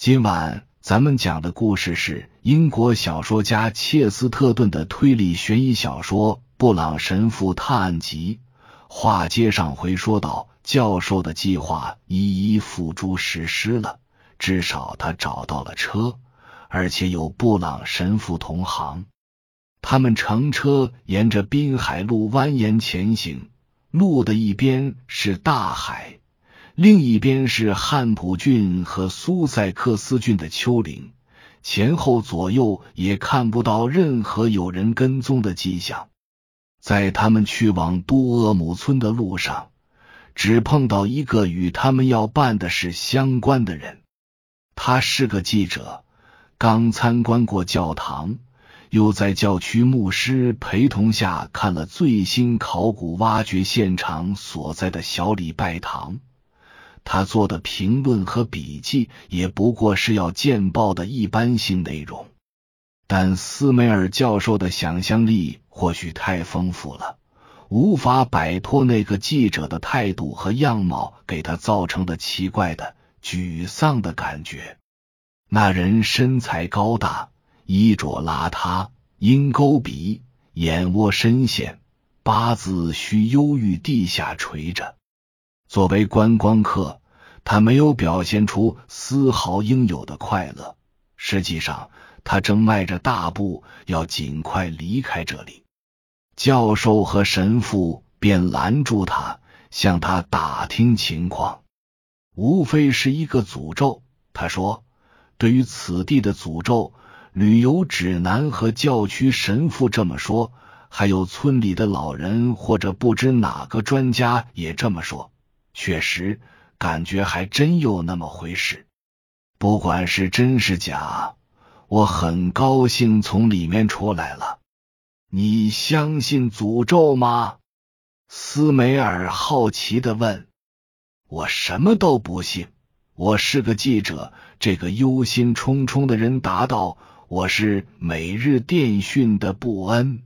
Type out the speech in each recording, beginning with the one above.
今晚咱们讲的故事是英国小说家切斯特顿的推理悬疑小说《布朗神父探案集》。话接上回说到，教授的计划一一付诸实施了，至少他找到了车，而且有布朗神父同行。他们乘车沿着滨海路蜿蜒前行，路的一边是大海。另一边是汉普郡和苏塞克斯郡的丘陵，前后左右也看不到任何有人跟踪的迹象。在他们去往多厄姆村的路上，只碰到一个与他们要办的事相关的人。他是个记者，刚参观过教堂，又在教区牧师陪同下看了最新考古挖掘现场所在的小礼拜堂。他做的评论和笔记也不过是要见报的一般性内容，但斯梅尔教授的想象力或许太丰富了，无法摆脱那个记者的态度和样貌给他造成的奇怪的沮丧的感觉。那人身材高大，衣着邋遢，鹰钩鼻，眼窝深陷，八字须忧郁地下垂着。作为观光客，他没有表现出丝毫应有的快乐。实际上，他正迈着大步要尽快离开这里。教授和神父便拦住他，向他打听情况。无非是一个诅咒，他说：“对于此地的诅咒，旅游指南和教区神父这么说，还有村里的老人或者不知哪个专家也这么说。”确实，感觉还真有那么回事。不管是真是假，我很高兴从里面出来了。你相信诅咒吗？斯梅尔好奇的问。我什么都不信。我是个记者。这个忧心忡忡的人答道：“我是每日电讯的布恩。”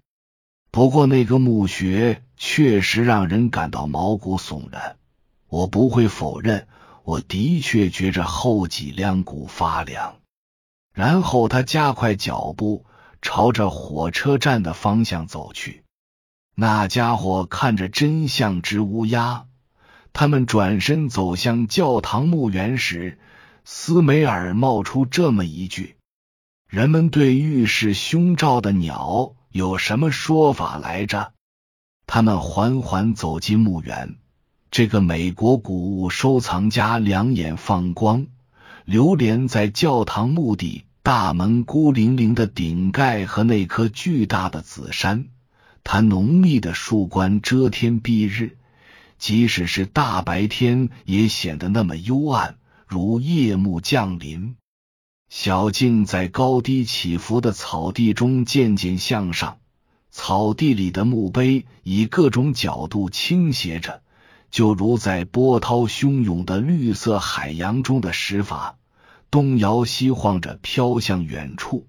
不过那个墓穴确实让人感到毛骨悚然。我不会否认，我的确觉着后脊梁骨发凉。然后他加快脚步，朝着火车站的方向走去。那家伙看着真像只乌鸦。他们转身走向教堂墓园时，斯梅尔冒出这么一句：“人们对浴室凶兆的鸟有什么说法来着？”他们缓缓走进墓园。这个美国古物收藏家两眼放光，流连在教堂墓地大门孤零零的顶盖和那棵巨大的紫杉。它浓密的树冠遮天蔽日，即使是大白天也显得那么幽暗，如夜幕降临。小径在高低起伏的草地中渐渐向上，草地里的墓碑以各种角度倾斜着。就如在波涛汹涌的绿色海洋中的石筏，东摇西晃着飘向远处，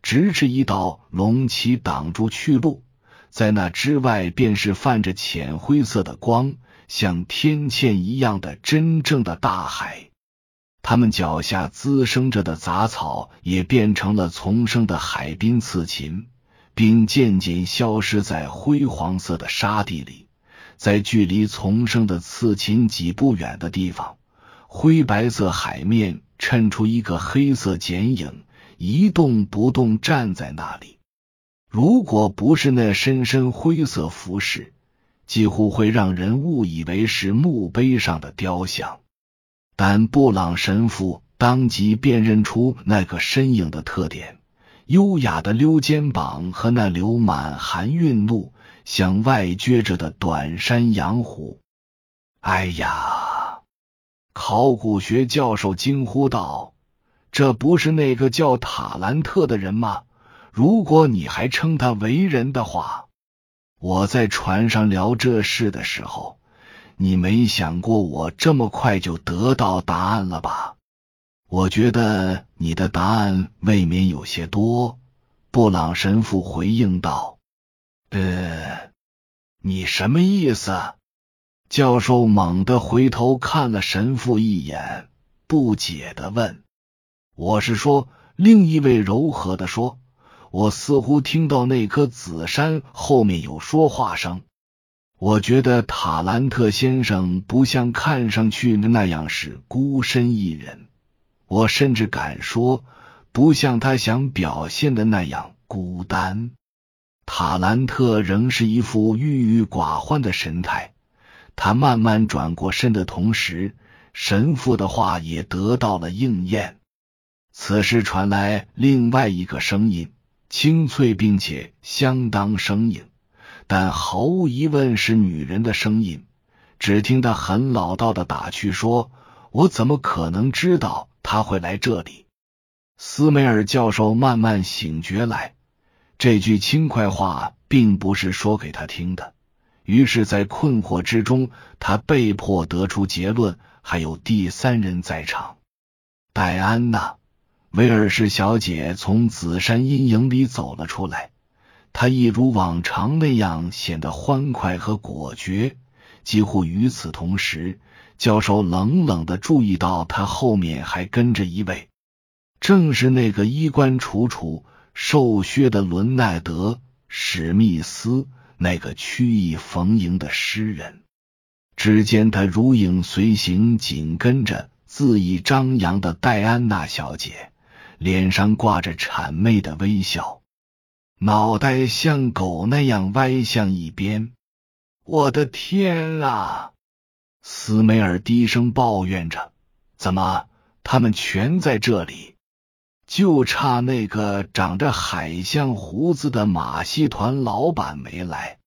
直至一道隆起挡住去路。在那之外，便是泛着浅灰色的光，像天堑一样的真正的大海。他们脚下滋生着的杂草也变成了丛生的海滨刺芹，并渐渐消失在灰黄色的沙地里。在距离丛生的刺芹几步远的地方，灰白色海面衬出一个黑色剪影，一动不动站在那里。如果不是那深深灰色服饰，几乎会让人误以为是墓碑上的雕像。但布朗神父当即辨认出那个身影的特点：优雅的溜肩膀和那流满含韵路。向外撅着的短山羊胡。哎呀！考古学教授惊呼道：“这不是那个叫塔兰特的人吗？如果你还称他为人的话，我在船上聊这事的时候，你没想过我这么快就得到答案了吧？我觉得你的答案未免有些多。”布朗神父回应道。呃，你什么意思？教授猛地回头看了神父一眼，不解的问：“我是说，另一位柔和的说，我似乎听到那棵紫杉后面有说话声。我觉得塔兰特先生不像看上去的那样是孤身一人，我甚至敢说，不像他想表现的那样孤单。塔兰特仍是一副郁郁寡欢的神态。他慢慢转过身的同时，神父的话也得到了应验。此时传来另外一个声音，清脆并且相当生硬，但毫无疑问是女人的声音。只听他很老道的打趣说：“我怎么可能知道他会来这里？”斯梅尔教授慢慢醒觉来，这句轻快话并不是说给他听的。于是，在困惑之中，他被迫得出结论：还有第三人在场。戴安娜·威尔士小姐从紫杉阴影里走了出来，她一如往常那样显得欢快和果决。几乎与此同时，教授冷冷的注意到，他后面还跟着一位，正是那个衣冠楚楚、瘦削的伦奈德·史密斯。那个曲意逢迎的诗人，只见他如影随形，紧跟着恣意张扬的戴安娜小姐，脸上挂着谄媚的微笑，脑袋像狗那样歪向一边。我的天啊！斯梅尔低声抱怨着：“怎么，他们全在这里？”就差那个长着海象胡子的马戏团老板没来。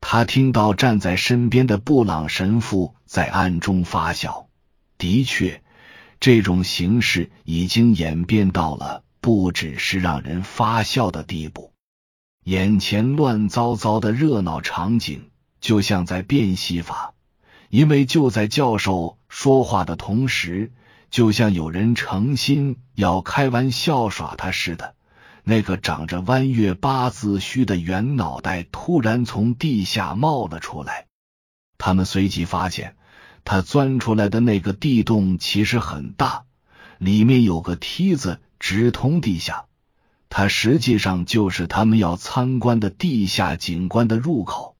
他听到站在身边的布朗神父在暗中发笑。的确，这种形式已经演变到了不只是让人发笑的地步。眼前乱糟糟的热闹场景，就像在变戏法，因为就在教授说话的同时。就像有人诚心要开玩笑耍他似的，那个长着弯月八字须的圆脑袋突然从地下冒了出来。他们随即发现，他钻出来的那个地洞其实很大，里面有个梯子直通地下。它实际上就是他们要参观的地下景观的入口。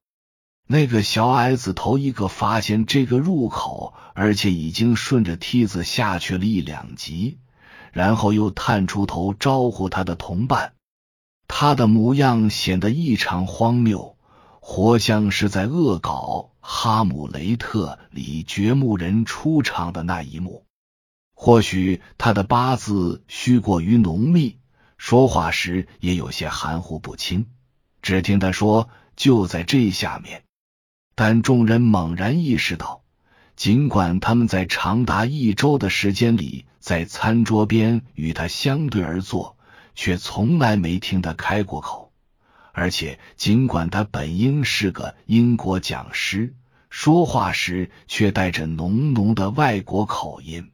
那个小矮子头一个发现这个入口，而且已经顺着梯子下去了一两级，然后又探出头招呼他的同伴。他的模样显得异常荒谬，活像是在恶搞《哈姆雷特》里掘墓人出场的那一幕。或许他的八字须过于浓密，说话时也有些含糊不清。只听他说：“就在这下面。”但众人猛然意识到，尽管他们在长达一周的时间里在餐桌边与他相对而坐，却从来没听他开过口。而且，尽管他本应是个英国讲师，说话时却带着浓浓的外国口音。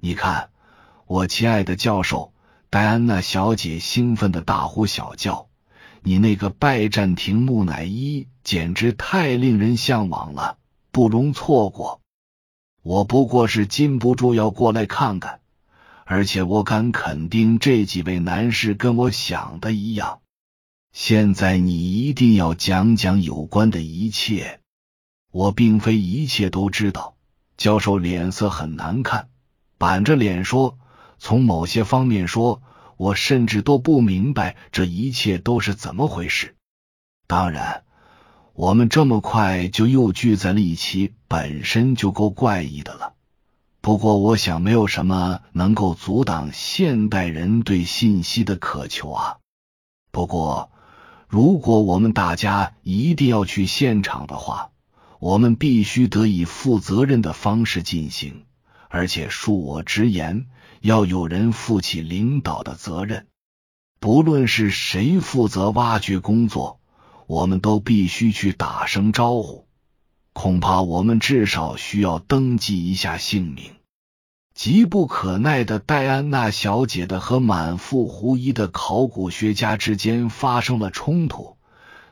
你看，我亲爱的教授，戴安娜小姐兴奋的大呼小叫。你那个拜占庭木乃伊简直太令人向往了，不容错过。我不过是禁不住要过来看看，而且我敢肯定，这几位男士跟我想的一样。现在你一定要讲讲有关的一切。我并非一切都知道。教授脸色很难看，板着脸说：“从某些方面说。”我甚至都不明白这一切都是怎么回事。当然，我们这么快就又聚在了一起，本身就够怪异的了。不过，我想没有什么能够阻挡现代人对信息的渴求啊。不过，如果我们大家一定要去现场的话，我们必须得以负责任的方式进行，而且恕我直言。要有人负起领导的责任，不论是谁负责挖掘工作，我们都必须去打声招呼。恐怕我们至少需要登记一下姓名。急不可耐的戴安娜小姐的和满腹狐疑的考古学家之间发生了冲突，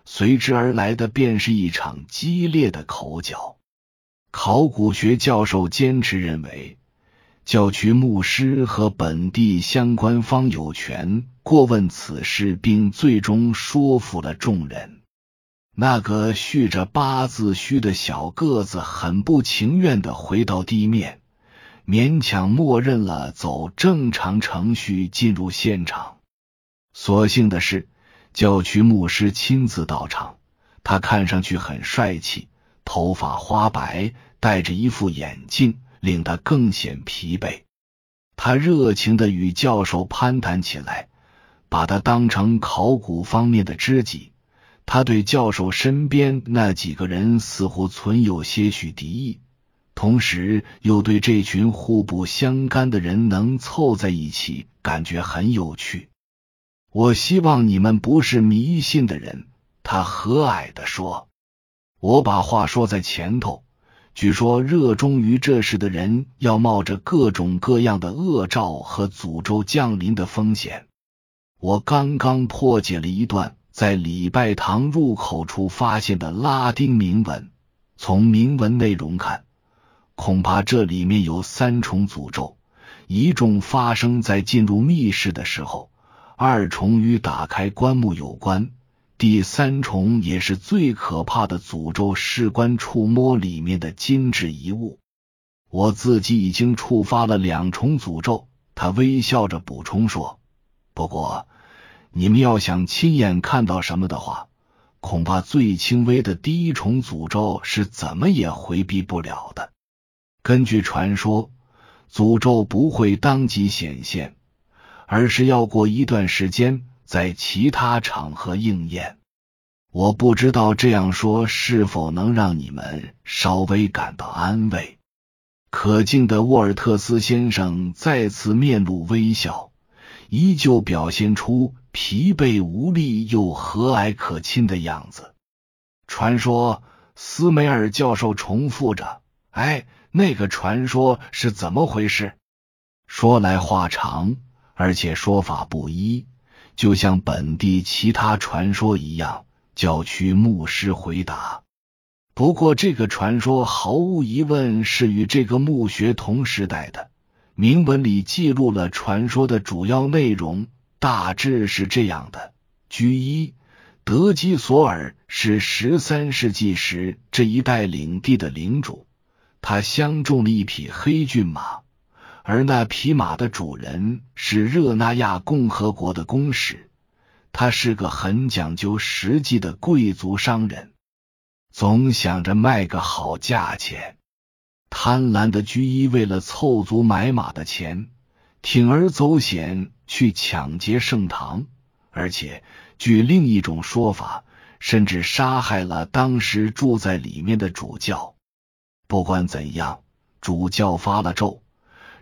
随之而来的便是一场激烈的口角。考古学教授坚持认为。教区牧师和本地相关方有权过问此事，并最终说服了众人。那个蓄着八字须的小个子很不情愿的回到地面，勉强默认了走正常程序进入现场。所幸的是，教区牧师亲自到场，他看上去很帅气，头发花白，戴着一副眼镜。令他更显疲惫。他热情的与教授攀谈起来，把他当成考古方面的知己。他对教授身边那几个人似乎存有些许敌意，同时又对这群互不相干的人能凑在一起感觉很有趣。我希望你们不是迷信的人，他和蔼的说。我把话说在前头。据说，热衷于这事的人要冒着各种各样的恶兆和诅咒降临的风险。我刚刚破解了一段在礼拜堂入口处发现的拉丁铭文，从铭文内容看，恐怕这里面有三重诅咒：一重发生在进入密室的时候，二重与打开棺木有关。第三重也是最可怕的诅咒，事关触摸里面的金质遗物。我自己已经触发了两重诅咒。他微笑着补充说：“不过，你们要想亲眼看到什么的话，恐怕最轻微的第一重诅咒是怎么也回避不了的。根据传说，诅咒不会当即显现，而是要过一段时间。”在其他场合应验，我不知道这样说是否能让你们稍微感到安慰。可敬的沃尔特斯先生再次面露微笑，依旧表现出疲惫无力又和蔼可亲的样子。传说，斯梅尔教授重复着：“哎，那个传说是怎么回事？”说来话长，而且说法不一。就像本地其他传说一样，教区牧师回答。不过，这个传说毫无疑问是与这个墓穴同时代的。铭文里记录了传说的主要内容，大致是这样的：居一，德基索尔是十三世纪时这一带领地的领主，他相中了一匹黑骏马。而那匹马的主人是热那亚共和国的公使，他是个很讲究实际的贵族商人，总想着卖个好价钱。贪婪的居伊为了凑足买马的钱，铤而走险去抢劫圣堂，而且据另一种说法，甚至杀害了当时住在里面的主教。不管怎样，主教发了咒。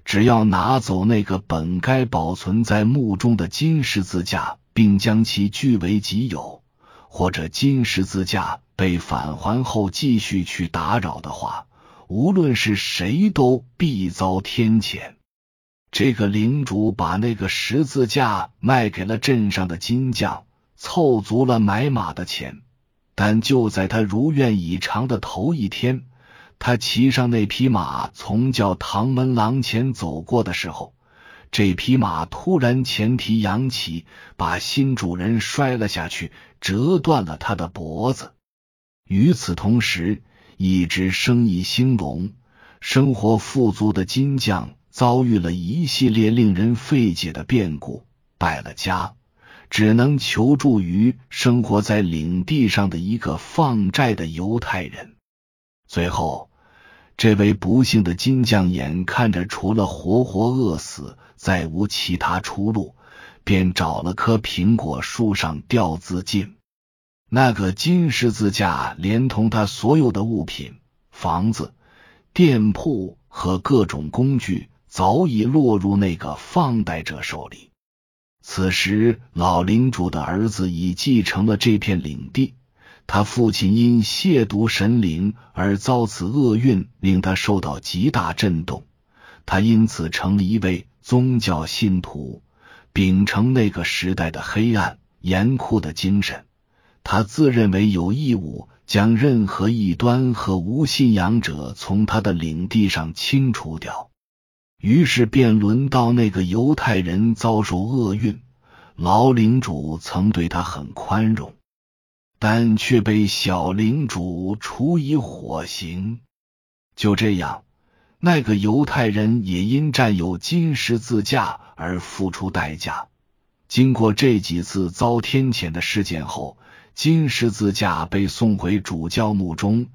只要拿走那个本该保存在墓中的金十字架，并将其据为己有，或者金十字架被返还后继续去打扰的话，无论是谁都必遭天谴。这个领主把那个十字架卖给了镇上的金匠，凑足了买马的钱。但就在他如愿以偿的头一天。他骑上那匹马，从教堂门廊前走过的时候，这匹马突然前蹄扬起，把新主人摔了下去，折断了他的脖子。与此同时，一直生意兴隆、生活富足的金匠遭遇了一系列令人费解的变故，败了家，只能求助于生活在领地上的一个放债的犹太人。最后，这位不幸的金匠眼看着除了活活饿死，再无其他出路，便找了棵苹果树上吊自尽。那个金十字架连同他所有的物品、房子、店铺和各种工具，早已落入那个放贷者手里。此时，老领主的儿子已继承了这片领地。他父亲因亵渎神灵而遭此厄运，令他受到极大震动。他因此成了一位宗教信徒，秉承那个时代的黑暗严酷的精神。他自认为有义务将任何异端和无信仰者从他的领地上清除掉。于是便轮到那个犹太人遭受厄运。老领主曾对他很宽容，但却被小领主处以火刑。就这样，那个犹太人也因占有金十字架而付出代价。经过这几次遭天谴的事件后，金十字架被送回主教墓中。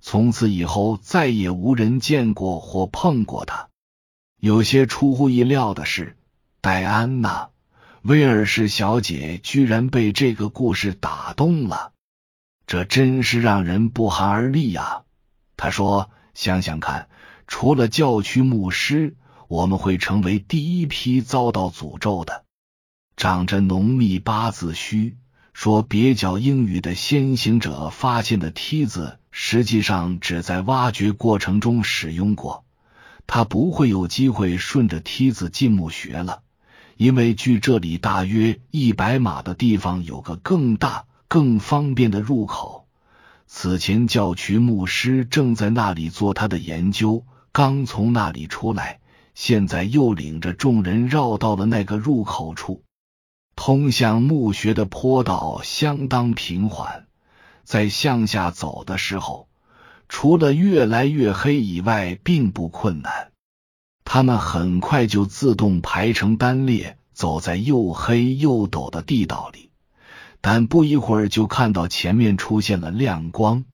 从此以后，再也无人见过或碰过它。有些出乎意料的是，戴安娜·威尔士小姐居然被这个故事打动了，这真是让人不寒而栗呀！他说：“想想看，除了教区牧师，我们会成为第一批遭到诅咒的。”长着浓密八字须。说蹩脚英语的先行者发现的梯子，实际上只在挖掘过程中使用过。他不会有机会顺着梯子进墓穴了，因为距这里大约一百码的地方有个更大、更方便的入口。此前教区牧师正在那里做他的研究，刚从那里出来，现在又领着众人绕到了那个入口处。通向墓穴的坡道相当平缓，在向下走的时候，除了越来越黑以外，并不困难。他们很快就自动排成单列，走在又黑又陡的地道里。但不一会儿，就看到前面出现了亮光。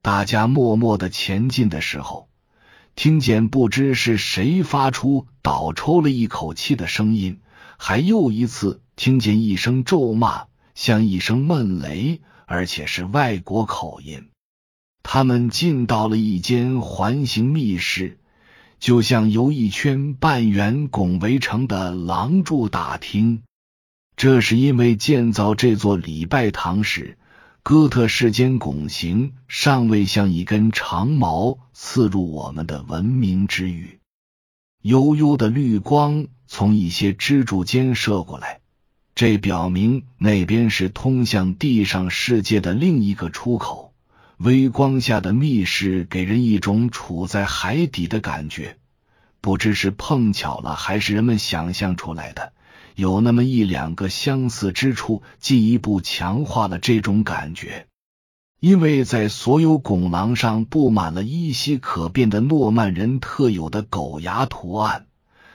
大家默默的前进的时候，听见不知是谁发出倒抽了一口气的声音，还又一次。听见一声咒骂，像一声闷雷，而且是外国口音。他们进到了一间环形密室，就像由一圈半圆拱围成的廊柱大厅。这是因为建造这座礼拜堂时，哥特式间拱形尚未像一根长矛刺入我们的文明之域。悠悠的绿光从一些支柱间射过来。这表明那边是通向地上世界的另一个出口。微光下的密室给人一种处在海底的感觉，不知是碰巧了还是人们想象出来的，有那么一两个相似之处，进一步强化了这种感觉。因为在所有拱廊上布满了依稀可辨的诺曼人特有的狗牙图案，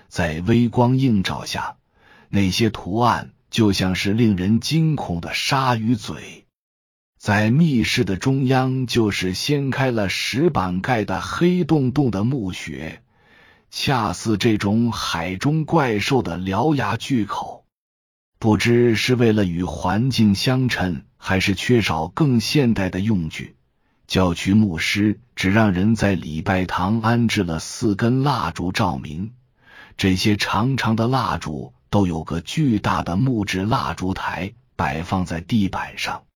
在微光映照下，那些图案。就像是令人惊恐的鲨鱼嘴，在密室的中央，就是掀开了石板盖的黑洞洞的墓穴，恰似这种海中怪兽的獠牙巨口。不知是为了与环境相称，还是缺少更现代的用具，教区牧师只让人在礼拜堂安置了四根蜡烛照明，这些长长的蜡烛。都有个巨大的木质蜡烛台摆放在地板上。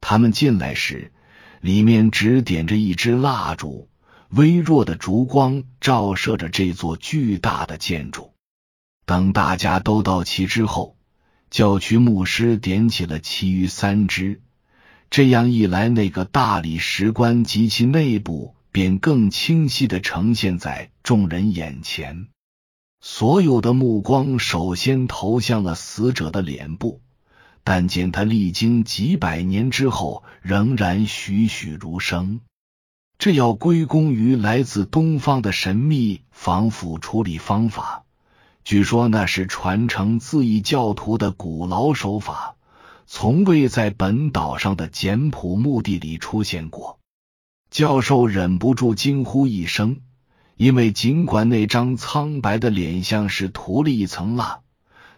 他们进来时，里面只点着一支蜡烛，微弱的烛光照射着这座巨大的建筑。等大家都到齐之后，教区牧师点起了其余三支。这样一来，那个大理石棺及其内部便更清晰的呈现在众人眼前。所有的目光首先投向了死者的脸部，但见他历经几百年之后仍然栩栩如生。这要归功于来自东方的神秘防腐处理方法。据说那是传承自异教徒的古老手法，从未在本岛上的简朴墓地里出现过。教授忍不住惊呼一声。因为尽管那张苍白的脸像是涂了一层蜡，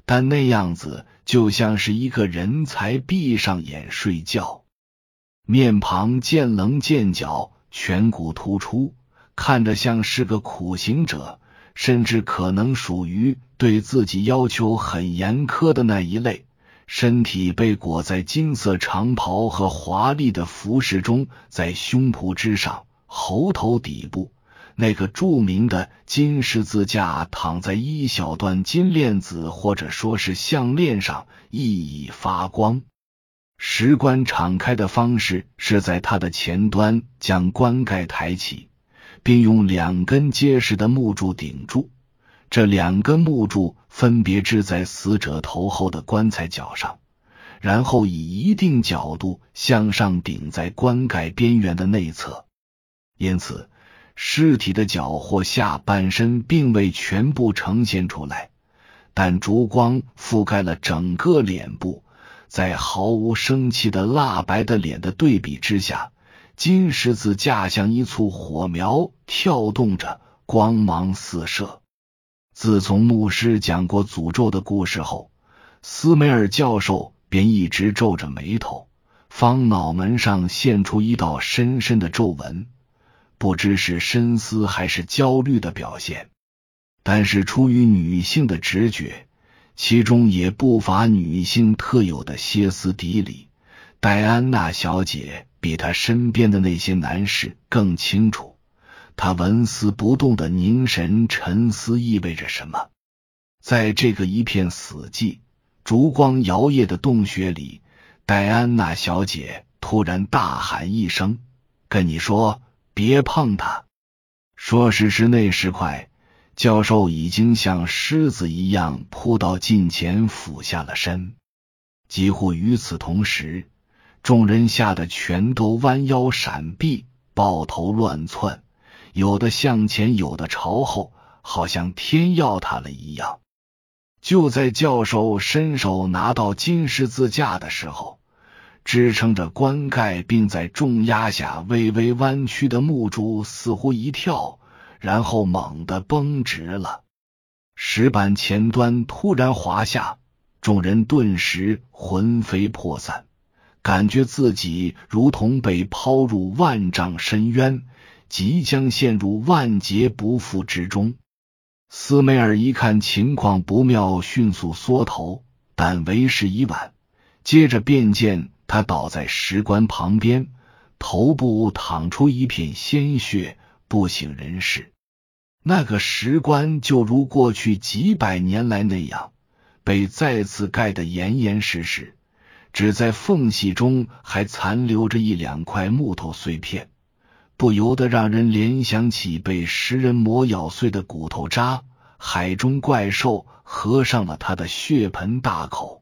但那样子就像是一个人才闭上眼睡觉，面庞见棱见角，颧骨突出，看着像是个苦行者，甚至可能属于对自己要求很严苛的那一类。身体被裹在金色长袍和华丽的服饰中，在胸脯之上、喉头底部。那个著名的金十字架躺在一小段金链子，或者说是项链上，熠熠发光。石棺敞开的方式是在它的前端将棺盖抬起，并用两根结实的木柱顶住，这两根木柱分别支在死者头后的棺材角上，然后以一定角度向上顶在棺盖边缘的内侧，因此尸体的脚或下半身并未全部呈现出来，但烛光覆盖了整个脸部，在毫无生气的蜡白的脸的对比之下，金十字架像一簇火苗，跳动着，光芒四射。自从牧师讲过诅咒的故事后，斯梅尔教授便一直皱着眉头，方脑门上现出一道深深的皱纹，不知是深思还是焦虑的表现。但是出于女性的直觉，其中也不乏女性特有的歇斯底里。戴安娜小姐比她身边的那些男士更清楚。他纹丝不动的凝神沉思，意味着什么？在这个一片死寂、烛光摇曳的洞穴里，戴安娜小姐突然大喊一声：“跟你说，别碰他！”说时迟，那时快，教授已经像狮子一样扑到近前，俯下了身。几乎与此同时，众人吓得全都弯腰闪避，抱头乱窜。有的向前，有的朝后，好像天要塌了一样。就在教授伸手拿到金十字架的时候，支撑着棺盖并在重压下微微弯曲的木柱似乎一跳，然后猛地绷直了。石板前端突然滑下，众人顿时魂飞魄散，感觉自己如同被抛入万丈深渊。即将陷入万劫不复之中。斯梅尔一看情况不妙，迅速缩头，但为时已晚。接着便见他倒在石棺旁边，头部淌出一片鲜血，不省人事。那个石棺就如过去几百年来那样，被再次盖得严严实实，只在缝隙中还残留着一两块木头碎片。不由得让人联想起被食人魔咬碎的骨头渣，海中怪兽合上了他的血盆大口。